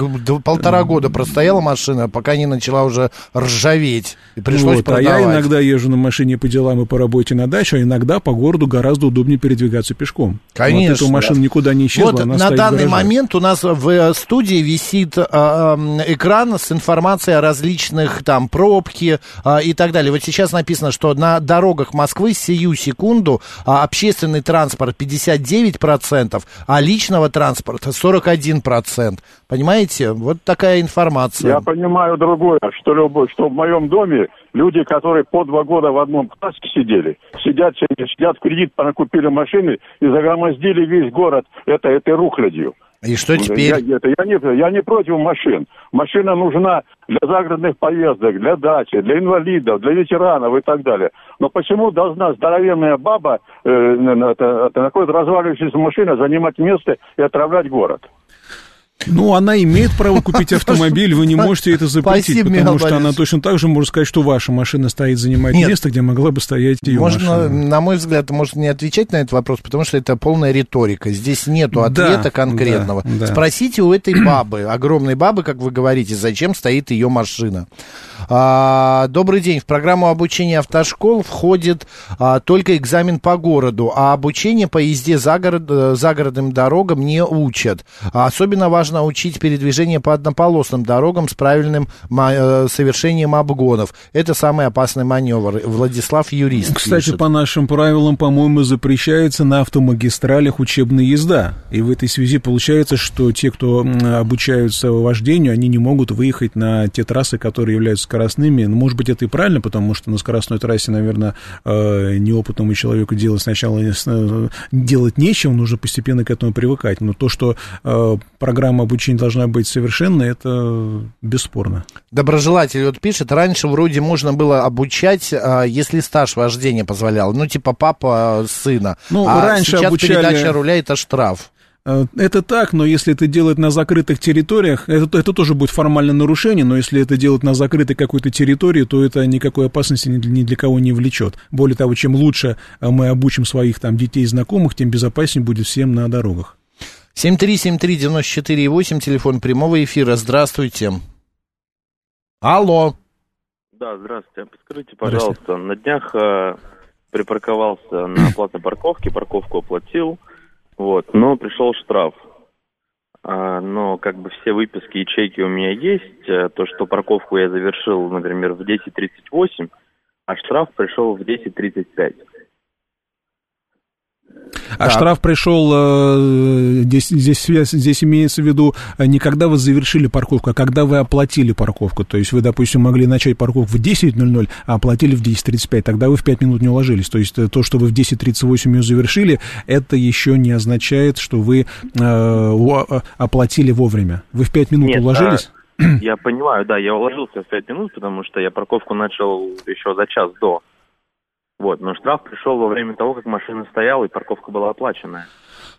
полтора года простояла машина, пока не начала уже ржаветь. И пришлось Вот, а продавать. я иногда езжу на машине по делам и по работе на дачу, а иногда по городу гораздо удобнее передвигаться пешком. Конечно. Вот эта машина никуда не исчезла, Вот она на данный момент у нас в э, студии висит а, экран с информацией о различных там пробки а, и так далее. Вот сейчас написано, что на дорогах Москвы сию секунду а, общественный транспорт 59%, а личного автотранспорта 41%. Понимаете? Вот такая информация. Я понимаю другое, что, любой, что в моем доме люди, которые по два года в одном классе сидели, сидят, сидят в кредит, накупили машины и загромоздили весь город это, этой рухлядью. И что теперь? Я, это, я, не, я не против машин. Машина нужна для загородных поездок, для дачи, для инвалидов, для ветеранов и так далее. Но почему должна здоровенная баба э, это, это, какой-то разваливающейся машина занимать место и отравлять город? Ну, она имеет право купить [laughs] автомобиль, вы не можете это запретить, Спасибо, потому Михаил что она Борисович. точно так же может сказать, что ваша машина стоит, занимает Нет. место, где могла бы стоять ее Можно, машина. на мой взгляд, можно не отвечать на этот вопрос, потому что это полная риторика. Здесь нету Да, ответа конкретного. да, да. Спросите у этой бабы, [clears throat] огромной бабы, как вы говорите, зачем стоит ее машина. А, добрый день. В программу обучения автошкол входит а, только экзамен по городу, а обучение по езде за город, э, загородным дорогам не учат. А особенно важно учить передвижение по однополосным дорогам с правильным э, совершением обгонов. Это самый опасный маневр. Владислав Юрист Кстати, пишет. по нашим правилам, по-моему, запрещается на автомагистралях учебная езда. И в этой связи получается, что те, кто обучаются вождению, они не могут выехать на те трассы, которые являются скоростными. Ну, может быть, это и правильно, потому что на скоростной трассе, наверное, э, неопытному человеку делать сначала э, делать нечего, нужно постепенно к этому привыкать. Но то, что э, программа обучения должна быть совершенной, это бесспорно. Доброжелатель вот пишет, раньше вроде можно было обучать, а, если стаж вождения позволял. Ну, типа папа а, сына. Ну, а раньше сейчас обучали- передача руля это штраф. Э, Это так, но если это делать на закрытых территориях, это, это тоже будет формальное нарушение, но если это делать на закрытой какой-то территории, то это никакой опасности ни для, ни для кого не влечет. Более того, чем лучше э, мы обучим своих там детей и знакомых, тем безопаснее будет всем на дорогах. 7373948, телефон прямого эфира. Здравствуйте. Алло. Да, здравствуйте. Подскажите, пожалуйста, на днях э, припарковался на платной парковке, парковку оплатил, вот, но пришел штраф. А, но как бы все выписки и чеки у меня есть, э, то, что парковку я завершил, например, в 10.38, а штраф пришел в 10.35. А штраф пришел, э, здесь, здесь, здесь имеется в виду э, не когда вы завершили парковку, а когда вы оплатили парковку. То есть вы, допустим, могли начать парковку в 10.00, а оплатили в 10.35. Тогда вы в 5 минут не уложились. То есть э, то, что вы в 10.38 ее завершили, это еще не означает, что вы э, э, оплатили вовремя. Вы в 5 минут Нет, уложились? а, я понимаю, да, я уложился в 5 минут, потому что я парковку начал еще за час до. Вот, но штраф пришел во время того, как машина стояла и парковка была оплаченная.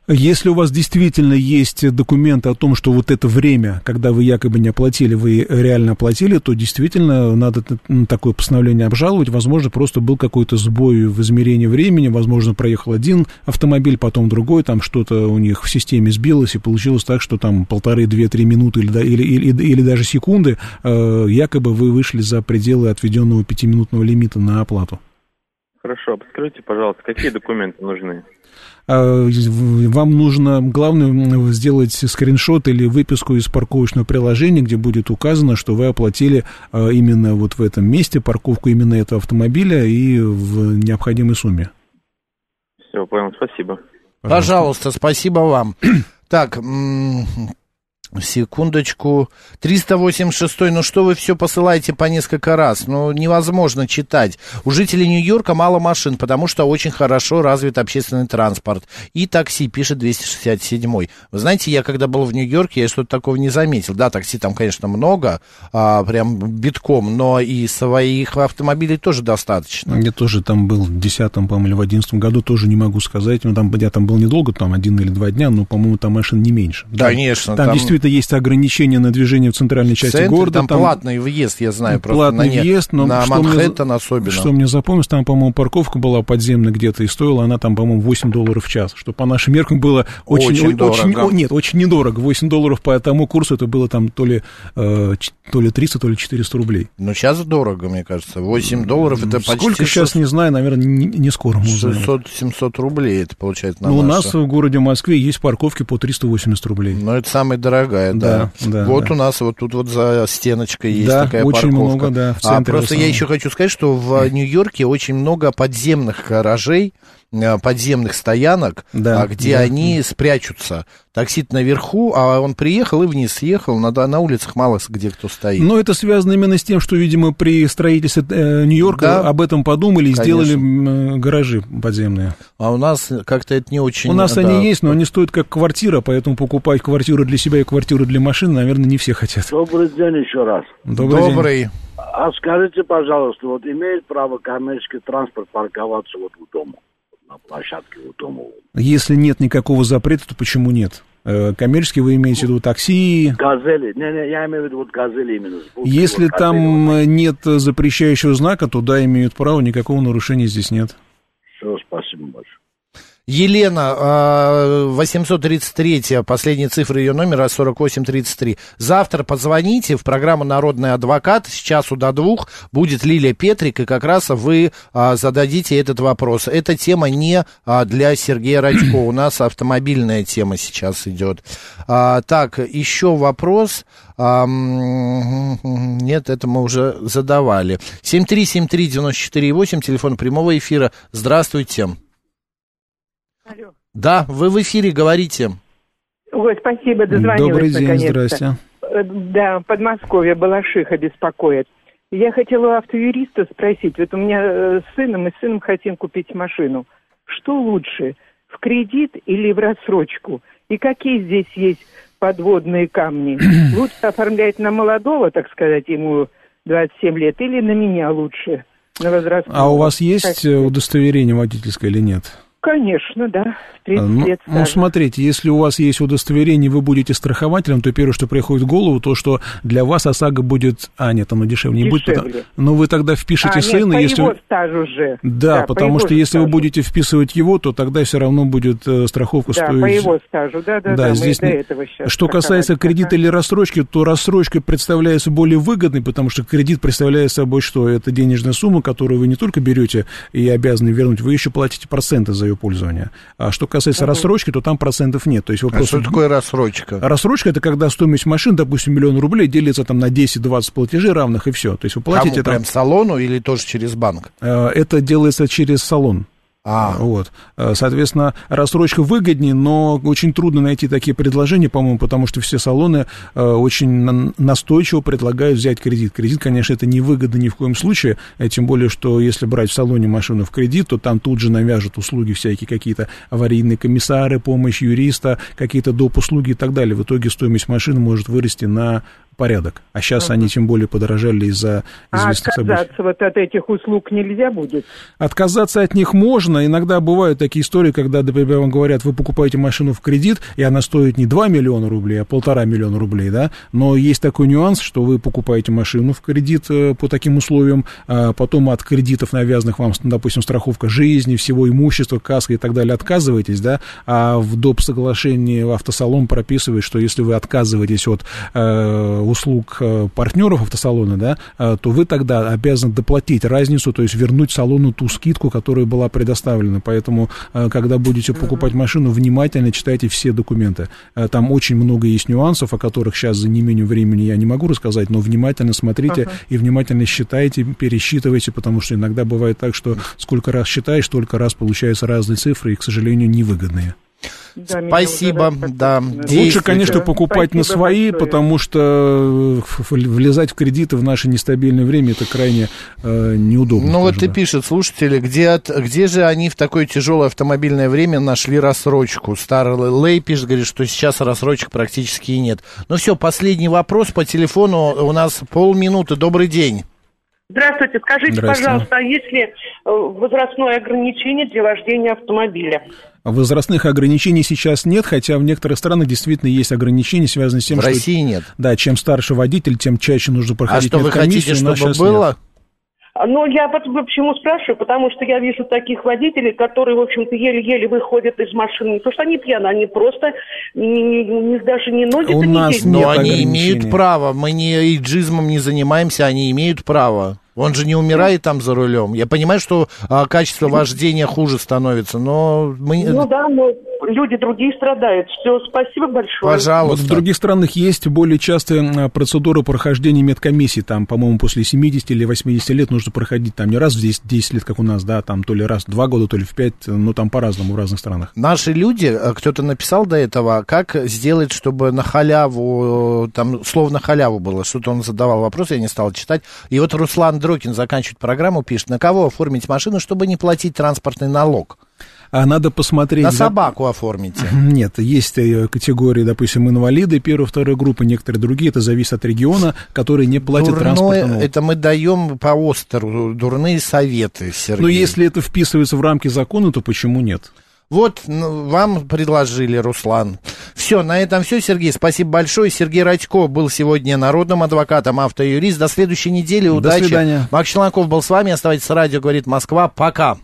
Если у вас действительно есть документы о том, что вот это время, когда вы якобы не оплатили, вы реально оплатили, то действительно надо такое постановление обжаловать. Возможно, просто был какой-то сбой в измерении времени, возможно, проехал один автомобиль, потом другой, там что-то у них в системе сбилось, и получилось так, что там полторы, две, три минуты или, или, или, или даже секунды э, якобы вы вышли за пределы отведенного пятиминутного лимита на оплату. Хорошо, подскажите, пожалуйста, какие документы нужны? А, Вам нужно, главное, сделать скриншот или выписку из парковочного приложения, где будет указано, что вы оплатили а, именно вот в этом месте парковку именно этого автомобиля и в необходимой сумме. Все, понял, спасибо. Пожалуйста, спасибо вам. Так, м, секундочку. 386, ну что вы все посылаете по несколько раз? Ну, невозможно читать. У жителей Нью-Йорка мало машин, потому что очень хорошо развит общественный транспорт. И такси, пишет 267. Вы знаете, я когда был в Нью-Йорке, я что-то такого не заметил. Да, такси там, конечно, много, а, прям битком, но и своих автомобилей тоже достаточно. Я тоже там был в 10 по-моему, или в 11 году, тоже не могу сказать. Ну, там, я там был недолго, там один или два дня, но, по-моему, там машин не меньше. Конечно, Там, там- действительно есть ограничения на движение в центральной В части центре города. там, платный въезд, я знаю, Платный на, въезд, но на что мне Манхэттен особенно. Что мне запомнилось, там, по-моему, парковка была подземная где-то, и стоила она там, по-моему, 8 долларов в час, что по нашим меркам было очень, Очень о- очень, дорого. о- нет, очень недорого. 8 долларов по тому курсу, это было там то ли, э, то ли 300, то ли 400 рублей. Ну, сейчас дорого, мне кажется. 8 долларов это почти Сколько сейчас, не знаю, наверное, не, не скоро мы узнаем. 600-700 рублей это получается на Ну, у нас в городе Москве есть парковки по 380 рублей. Ну, это самая дорогая, да. Да, да, вот да. у нас вот тут вот за стеночкой есть Да, такая очень парковка. много, да, а просто я еще хочу сказать, что в Нью-Йорке очень много подземных гаражей, подземных стоянок, Да, а, где да. они спрячутся. Таксит наверху, а он приехал и вниз съехал, на, на улицах мало где кто стоит. Но это связано именно с тем, что, видимо, при строительстве э, Нью-Йорка Да. об этом подумали и Конечно. сделали э, гаражи подземные. А у нас как-то это не очень... У нас да. они есть, но они стоят как квартира, поэтому покупать квартиру для себя и квартиру для машины, наверное, не все хотят. Добрый день еще раз. Добрый, Добрый. день. А скажите, пожалуйста, вот имеет право коммерческий транспорт парковаться вот у дома, на площадке у дома? Если нет никакого запрета, то почему нет? Э, Коммерчески вы имеете в виду такси? Газели, не-не, я имею в виду вот газели именно. Если вот газели. там э, нет запрещающего знака, то да, имеют право, никакого нарушения здесь нет. Елена, а, 833, последняя цифра ее номера 4833. Завтра позвоните в программу «Народный адвокат» с часу до двух будет Лилия Петрик, и как раз вы а, зададите этот вопрос. Эта тема не а, для Сергея Радько, у нас автомобильная тема сейчас идет. А, так, еще вопрос. А, нет, это мы уже задавали. 7373948, телефон прямого эфира. Здравствуйте. Да, вы в эфире говорите. Ой, спасибо, дозвонилась Добрый день, наконец-то. здрасте. Э, Да, Подмосковье, Балашиха беспокоит. Я хотела у автоюриста спросить, вот у меня э, с сыном, и с сыном хотим купить машину. Что лучше, в кредит или в рассрочку? И какие здесь есть подводные камни? [clears throat] Лучше оформлять на молодого, так сказать, ему 27 лет, или на меня лучше, на возрастного? А у вас есть удостоверение водительское или нет? Конечно, да, 30 Ну, лет ну, смотрите, если у вас есть удостоверение, вы будете страхователем, то первое, что приходит в голову, то, что для вас ОСАГО будет... А, нет, оно дешевле не будет. Дешевле. потому- Но вы тогда впишите а, нет, сына, по если... его стажу же. Да, по потому его что если вы стажу. будете вписывать его, то тогда все равно будет э, страховка Да, стоить... по его стажу, да, да, да, здесь до этого сейчас. Что касается кредита или рассрочки, то рассрочка представляется более выгодной, потому что кредит представляет собой что? Это денежная сумма, которую вы не только берете и обязаны вернуть, вы еще платите проценты за ее пользование. А что касается рассрочки, то там процентов нет. То есть вы А просто... что такое рассрочка? Рассрочка это когда стоимость машин, допустим, миллион рублей делится там на 10-20 платежей равных и все. То есть вы платите Кому, там... прям салону или тоже через банк? Э, Это делается через салон. А. Вот. Э, Соответственно, рассрочка выгоднее, но очень трудно найти такие предложения, по-моему, потому что все салоны э, очень на- настойчиво предлагают взять кредит. Кредит, конечно, это не выгодно ни в коем случае, э, тем более, что если брать в салоне машину в кредит, то там тут же навяжут услуги всякие какие-то аварийные комиссары, помощь юриста, какие-то доп. услуги и так далее. В итоге стоимость машины может вырасти на порядок. А сейчас они тем более подорожали из-за А известных событий. отказаться вот от этих услуг нельзя будет? Отказаться от них можно. Иногда бывают такие истории, когда, например, вам говорят, вы покупаете машину в кредит, и она стоит не 2 миллиона рублей, а полтора миллиона рублей, да. Но есть такой нюанс, что вы покупаете машину в кредит э, по таким условиям, а потом от кредитов, навязанных вам, допустим, страховка жизни, всего имущества, каска и так далее, отказываетесь, да, а в доп. соглашении автосалон прописывает, что если вы отказываетесь от э, услуг э, партнеров автосалона, да, э, то вы тогда обязаны доплатить разницу, то есть вернуть салону ту скидку, которая была предоставлена. Поэтому, э, когда будете покупать машину, внимательно читайте все документы. Там очень много есть нюансов, о которых сейчас за неимением времени я не могу рассказать, но внимательно смотрите Ага. и внимательно считайте, пересчитывайте, потому что иногда бывает так, что сколько раз считаешь, столько раз получаются разные цифры и, к сожалению, невыгодные. Да, Спасибо, да. Лучше, конечно, покупать на свои, большое. потому что э, влезать в кредиты в наше нестабильное время это крайне э, неудобно. Ну вот и пишет слушатели, где, от- где же они в такое тяжелое автомобильное время нашли рассрочку? Старый Лей пишет, говорит, что сейчас рассрочек практически и нет. Ну все, последний вопрос по телефону. У нас полминуты. Добрый день. Здравствуйте, скажите, Здравствуйте. пожалуйста, а есть ли э, возрастное ограничение для вождения автомобиля? Возрастных ограничений сейчас нет, хотя в некоторых странах действительно есть ограничения, связанные с тем, В что... России нет. Да, чем старше водитель, тем чаще нужно А проходить что вы хотите, чтобы было? нет. Ну, я вот почему спрашиваю, потому что я вижу таких водителей, которые, в общем-то, еле-еле выходят из машины. Не то, что они пьяны, они просто не, не- не- даже не ноги У нас Но нет они имеют право. Мы не иджизмом не занимаемся, они имеют право. Он же не умирает там за рулем. Я понимаю, что а, качество вождения хуже становится, но мы... Ну да, но люди другие страдают. Все, спасибо большое. Пожалуйста. Вот в других странах есть более частая процедура прохождения медкомиссии. Там, по-моему, после 70 или 80 лет нужно проходить там не раз в 10, 10 лет, как у нас, да, там то ли раз в 2 года, то ли в 5, ну там по-разному в разных странах. Наши люди, э, кто-то написал до этого, как сделать, чтобы на халяву, э, там слово на халяву было, что-то он задавал вопрос, я не стал читать. И вот Руслан Дрокин заканчивает программу, пишет, на кого оформить машину, чтобы не платить транспортный налог? А надо посмотреть... На собаку оформите. Нет, есть э, категории, допустим, инвалиды первой, второй группы, некоторые другие, это зависит от региона, которые не платят Дурное, транспортный налог. это мы даем по Остеру дурные советы, Сергей. Но если это вписывается в рамки закона, то почему нет? Вот ну, вам предложили, Руслан. Все, на этом все, Сергей. Спасибо большое. Сергей Радько был сегодня народным адвокатом, автоюрист. До следующей недели. Удачи. До свидания. Макс Челноков был с вами. Оставайтесь с радио, говорит Москва. Пока.